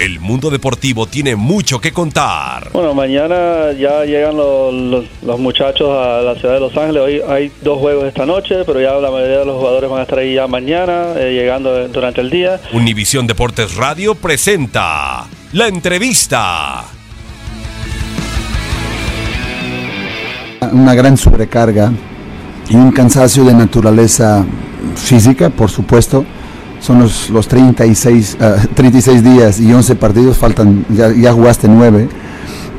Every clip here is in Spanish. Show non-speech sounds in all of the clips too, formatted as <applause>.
El mundo deportivo tiene mucho que contar. Bueno, mañana ya llegan los, los- los muchachos a la ciudad de Los Ángeles. Hoy hay dos juegos esta noche, pero ya la mayoría de los jugadores van a estar ahí ya mañana, eh, llegando durante el día. Univisión Deportes Radio presenta la entrevista. una gran sobrecarga y un cansancio de naturaleza física, por supuesto. Son los, los 36, ah, 36 días y 11 partidos, faltan, ya, ya jugaste 9.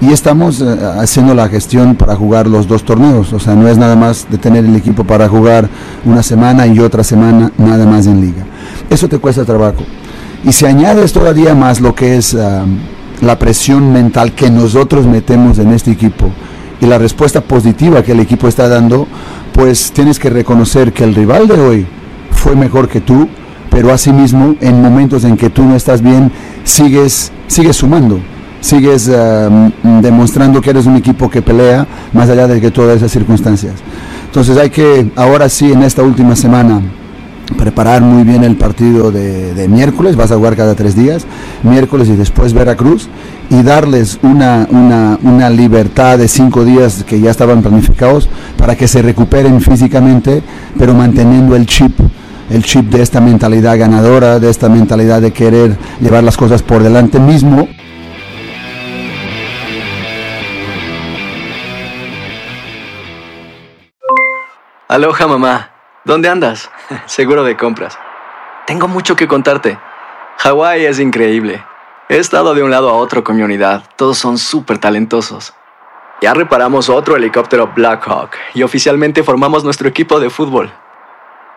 Y estamos eh, haciendo la gestión para jugar los dos torneos. O sea, no es nada más de tener el equipo para jugar una semana y otra semana nada más en liga. Eso te cuesta trabajo. Y si añades todavía más lo que es ah, la presión mental que nosotros metemos en este equipo y la respuesta positiva que el equipo está dando, pues tienes que reconocer que el rival de hoy fue mejor que tú, pero asimismo en momentos en que tú no estás bien, sigues, sigues sumando, sigues ah, mm, demostrando que eres un equipo que pelea más allá de que todas esas circunstancias. Entonces hay que ahora sí en esta última semana preparar muy bien el partido de, miércoles, vas a jugar cada tres días, miércoles y después Veracruz, y darles una, una libertad de cinco días que ya estaban planificados para que se recuperen físicamente, pero manteniendo el chip, el chip de esta mentalidad ganadora, de esta mentalidad de querer llevar las cosas por delante mismo. Aloha mamá, ¿dónde andas? <laughs> Seguro de compras. Tengo mucho que contarte. Hawái es increíble. He estado de un lado a otro con mi unidad. Todos son súper talentosos. Ya reparamos otro helicóptero Blackhawk y oficialmente formamos nuestro equipo de fútbol.